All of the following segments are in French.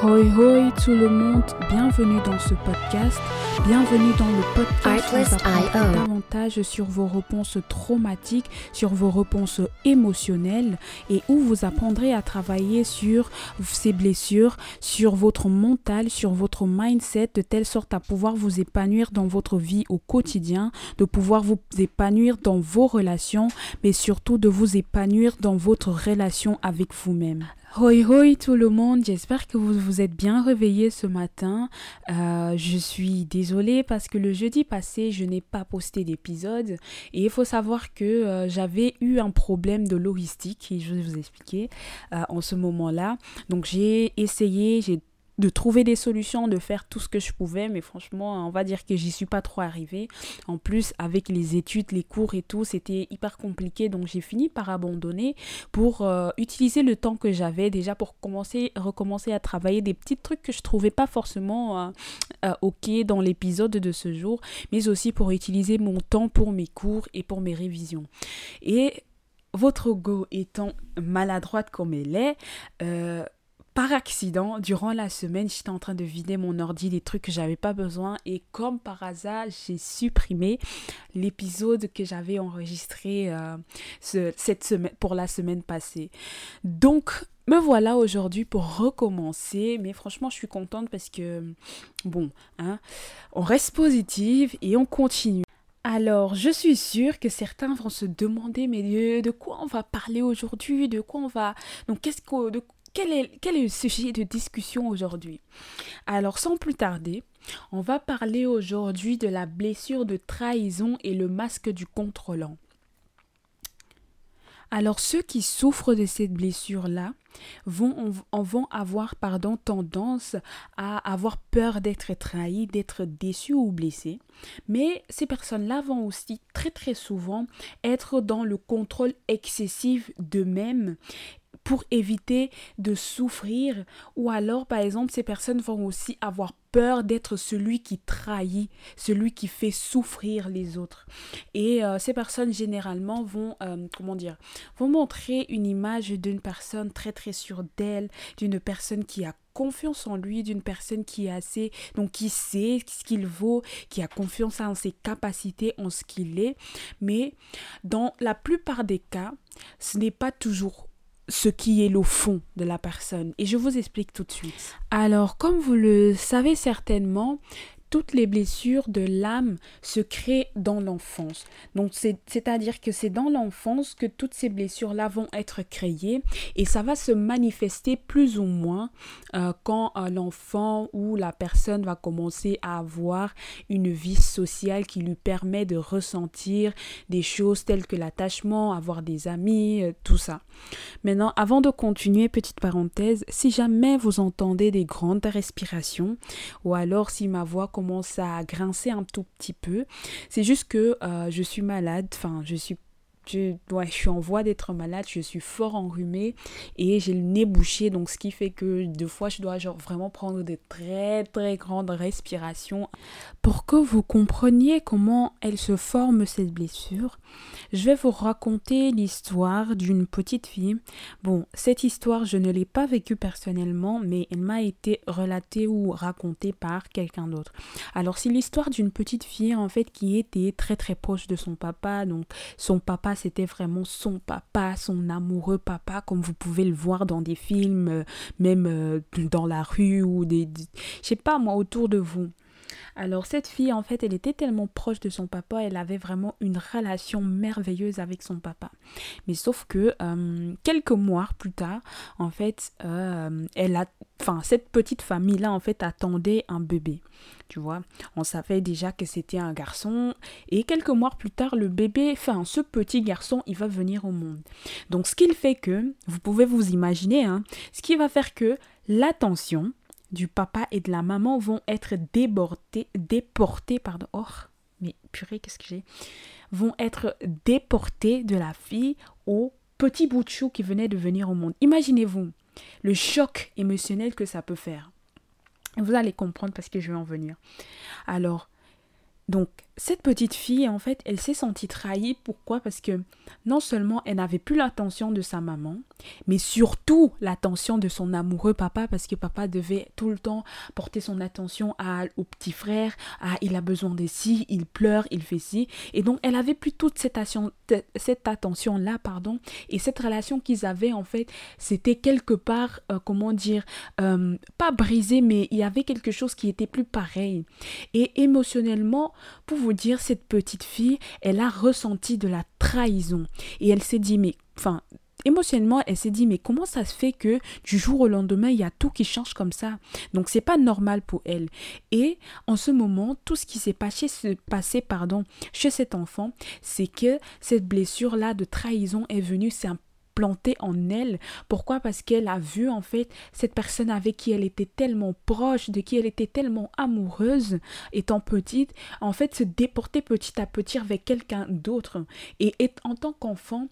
Hoi hoi tout le monde, bienvenue dans ce podcast. Bienvenue dans le podcast où vous apprendrez davantage sur vos réponses traumatiques, sur vos réponses émotionnelles et où vous apprendrez à travailler sur ces blessures, sur votre mental, sur votre mindset de telle sorte à pouvoir vous épanouir dans votre vie au quotidien, de pouvoir vous épanouir dans vos relations, mais surtout de vous épanouir dans votre relation avec vous-même. Hoi hoi tout le monde, j'espère que vous vous êtes bien réveillés ce matin. Euh, je suis désolée parce que le jeudi passé, je n'ai pas posté d'épisode et il faut savoir que euh, j'avais eu un problème de logistique et je vais vous expliquer euh, en ce moment-là. Donc j'ai essayé, j'ai de trouver des solutions, de faire tout ce que je pouvais, mais franchement, on va dire que j'y suis pas trop arrivée. En plus, avec les études, les cours et tout, c'était hyper compliqué, donc j'ai fini par abandonner pour euh, utiliser le temps que j'avais déjà pour commencer, recommencer à travailler des petits trucs que je trouvais pas forcément euh, euh, ok dans l'épisode de ce jour, mais aussi pour utiliser mon temps pour mes cours et pour mes révisions. Et votre go étant maladroite comme elle est, par accident, durant la semaine, j'étais en train de vider mon ordi des trucs que j'avais pas besoin et comme par hasard, j'ai supprimé l'épisode que j'avais enregistré euh, cette semaine pour la semaine passée. Donc me voilà aujourd'hui pour recommencer, mais franchement, je suis contente parce que bon, hein, on reste positive et on continue. Alors, je suis sûre que certains vont se demander, mais de, quoi on va parler aujourd'hui, de quoi on va, donc qu'est-ce que, de, quel est, le sujet de discussion aujourd'hui? Alors sans plus tarder, on va parler aujourd'hui de la blessure de trahison et le masque du contrôlant. Alors ceux qui souffrent de cette blessure-là vont, vont avoir pardon, tendance à avoir peur d'être trahis, d'être déçus ou blessés. Mais ces personnes-là vont aussi très très souvent être dans le contrôle excessif d'eux-mêmes pour éviter de souffrir ou alors par exemple ces personnes vont aussi avoir peur d'être celui qui trahit, celui qui fait souffrir les autres. Et euh, ces personnes généralement vont, euh, comment dire, vont montrer une image d'une personne très très sûre d'elle, d'une personne qui a confiance en lui, d'une personne qui est assez, donc qui sait ce qu'il vaut, qui a confiance en ses capacités, en ce qu'il est. Mais dans la plupart des cas, ce n'est pas toujours ce qui est le fond de la personne. Et je vous explique tout de suite. Alors, comme vous le savez certainement, toutes les blessures de l'âme se créent dans l'enfance. Donc c'est-à-dire que c'est dans l'enfance que toutes ces blessures-là vont être créées et ça va se manifester plus ou moins euh, quand euh, l'enfant ou la personne va commencer à avoir une vie sociale qui lui permet de ressentir des choses telles que l'attachement, avoir des amis, euh, tout ça. Maintenant, avant de continuer, petite parenthèse, si jamais vous entendez des grandes respirations ou alors si ma voix commence à grincer un tout petit peu. C'est juste que euh, je suis malade, enfin je suis je, je suis en voie d'être malade, je suis fort enrhumée et j'ai le nez bouché, donc ce qui fait que deux fois je dois genre vraiment prendre des très très grandes respirations. Pour que vous compreniez comment elle se forme cette blessure, je vais vous raconter l'histoire d'une petite fille. Bon, cette histoire je ne l'ai pas vécue personnellement, mais elle m'a été relatée ou racontée par quelqu'un d'autre. Alors c'est l'histoire d'une petite fille en fait qui était très très proche de son papa, donc son papa c'était vraiment son papa, son amoureux papa, comme vous pouvez le voir dans des films, euh, même euh, dans la rue ou des, je sais pas moi, autour de vous. Alors cette fille, en fait, elle était tellement proche de son papa, elle avait vraiment une relation merveilleuse avec son papa. Mais sauf que euh, quelques mois plus tard, en fait, elle a, enfin, cette petite famille-là, en fait, attendait un bébé. Tu vois, on savait déjà que c'était un garçon et quelques mois plus tard, le bébé, enfin, ce petit garçon, il va venir au monde. Donc, ce qu'il fait que, vous pouvez vous imaginer, hein, ce qui va faire que l'attention du papa et de la maman vont être déportés, déportés, pardon, oh, mais purée, qu'est-ce que j'ai? Vont être déportés de la fille au petit bout de chou qui venait de venir au monde. Imaginez-vous le choc émotionnel que ça peut faire. Vous allez comprendre parce que je vais en venir. Alors, donc, cette petite fille, en fait, elle s'est sentie trahie. Pourquoi? Parce que non seulement elle n'avait plus l'attention de sa maman, mais surtout l'attention de son amoureux papa, parce que papa devait tout le temps porter son attention à, au petit frère, à il a besoin de ci, il pleure, il fait ci. Et donc, elle avait plus toute cette, attention-là, pardon. Et cette relation qu'ils avaient, en fait, c'était quelque part, euh, comment dire, euh, pas brisé, mais il y avait quelque chose qui était plus pareil. Et émotionnellement, pour vous dire, cette petite fille, elle a ressenti de la trahison. Et elle s'est dit, mais, enfin, émotionnellement, elle s'est dit mais comment ça se fait que du jour au lendemain, il y a tout qui change comme ça? Donc c'est pas normal pour elle. Et en ce moment, tout ce qui s'est passé, passé pardon, chez cet enfant, c'est que cette blessure là de trahison est venue s'implanter en elle. Pourquoi? Parce qu'elle a vu en fait cette personne avec qui elle était tellement proche, de qui elle était tellement amoureuse, étant petite, en fait se déporter petit à petit avec quelqu'un d'autre. Et en tant qu'enfant,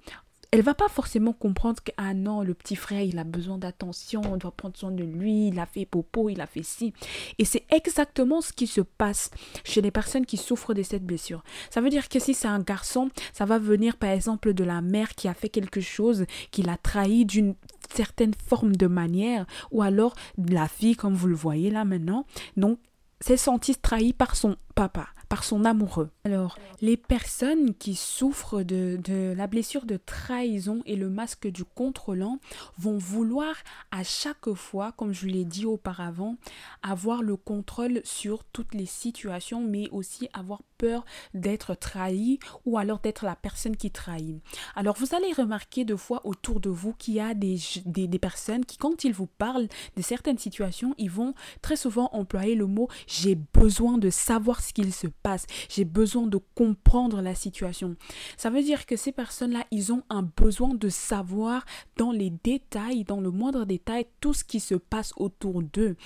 elle va pas forcément comprendre que ah non le petit frère il a besoin d'attention on doit prendre soin de lui il a fait popo il a fait ci. Et c'est exactement ce qui se passe chez les personnes qui souffrent de cette blessure. Ça veut dire que si c'est un garçon ça va venir par exemple de la mère qui a fait quelque chose qui l'a trahi d'une certaine forme de manière ou alors la fille comme vous le voyez là maintenant. Donc s'est sentie trahie par son papa par son amoureux. Alors, les personnes qui souffrent de, la blessure de trahison et le masque du contrôlant vont vouloir à chaque fois, comme je l'ai dit auparavant, avoir le contrôle sur toutes les situations, mais aussi avoir peur d'être trahi ou alors d'être la personne qui trahit. Alors, vous allez remarquer de fois autour de vous qu'il y a des, des, personnes qui, quand ils vous parlent de certaines situations, ils vont très souvent employer le mot j'ai besoin de savoir ce qu'il se passe. J'ai besoin de comprendre la situation. Ça veut dire que ces personnes-là, ils ont un besoin de savoir dans les détails, dans le moindre détail, tout ce qui se passe autour d'eux.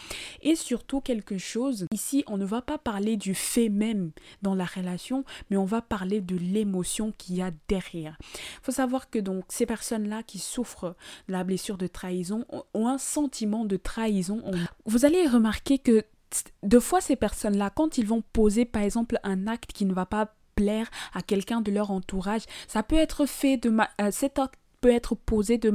Et surtout quelque chose, ici, on ne va pas parler du fait même dans la relation, mais on va parler de l'émotion qu'il y a derrière. Il faut savoir que donc ces personnes-là qui souffrent de la blessure de trahison ont un sentiment de trahison. Vous allez remarquer que deux fois ces personnes-là, quand ils vont poser par exemple un acte qui ne va pas plaire à quelqu'un de leur entourage, ça peut être fait de ma euh, cet acte peut être posé de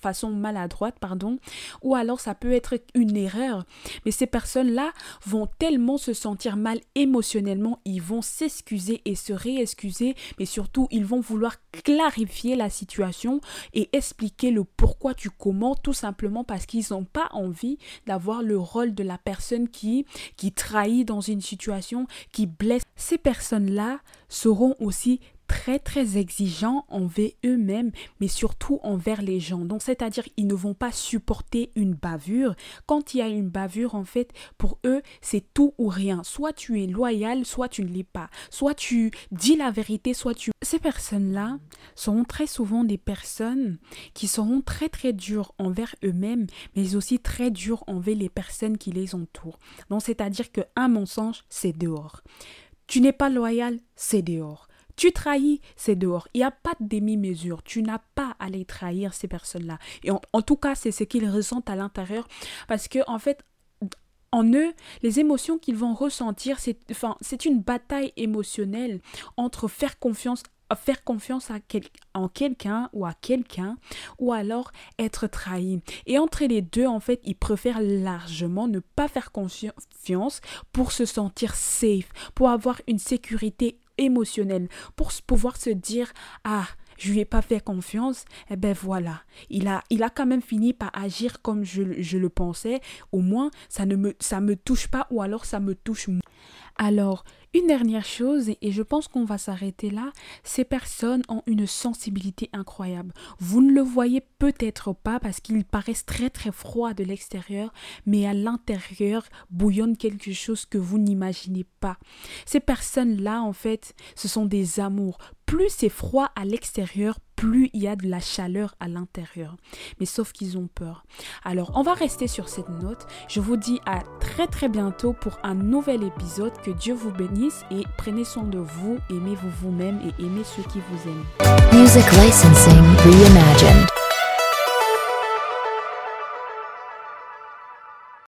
façon maladroite, pardon, ou alors ça peut être une erreur. Mais ces personnes-là vont tellement se sentir mal émotionnellement, ils vont s'excuser et se réexcuser, mais surtout ils vont vouloir clarifier la situation et expliquer le pourquoi du comment, tout simplement parce qu'ils n'ont pas envie d'avoir le rôle de la personne qui, qui trahit dans une situation, qui blesse. Ces personnes-là seront aussi très très exigeants envers eux-mêmes, mais surtout envers les gens. Donc c'est-à-dire ils ne vont pas supporter une bavure. Quand il y a une bavure, en fait, pour eux, c'est tout ou rien. Soit tu es loyal, soit tu ne l'es pas. Soit tu dis la vérité, soit tu... Ces personnes-là seront très souvent des personnes qui seront très très dures envers eux-mêmes, mais aussi très dures envers les personnes qui les entourent. Donc c'est-à-dire que un mensonge, c'est dehors. Tu n'es pas loyal, c'est dehors. Tu trahis, c'est dehors. Il n'y a pas de demi-mesure. Tu n'as pas à les trahir, ces personnes-là. Et en, tout cas, c'est ce qu'ils ressentent à l'intérieur. Parce que, en fait, en eux, les émotions qu'ils vont ressentir, c'est une bataille émotionnelle entre faire confiance faire confiance à en quelqu'un ou à quelqu'un ou alors être trahi. Et entre les deux, en fait, ils préfèrent largement ne pas faire confiance pour se sentir safe, pour avoir une sécurité émotionnel pour pouvoir se dire ah je lui ai pas fait confiance, et eh ben voilà, il a, il a quand même fini par agir comme je, je le pensais. Au moins, ça ne me, ça me touche pas ou alors ça me touche. Alors, une dernière chose, et je pense qu'on va s'arrêter là, ces personnes ont une sensibilité incroyable. Vous ne le voyez peut-être pas parce qu'ils paraissent très très froids de l'extérieur, mais à l'intérieur bouillonne quelque chose que vous n'imaginez pas. Ces personnes-là, en fait, ce sont des amours plus c'est froid à l'extérieur, plus il y a de la chaleur à l'intérieur. Mais sauf qu'ils ont peur. Alors, on va rester sur cette note. Je vous dis à très très bientôt pour un nouvel épisode. Que Dieu vous bénisse et prenez soin de vous, aimez-vous vous-même et aimez ceux qui vous aiment. Music licensing reimagined.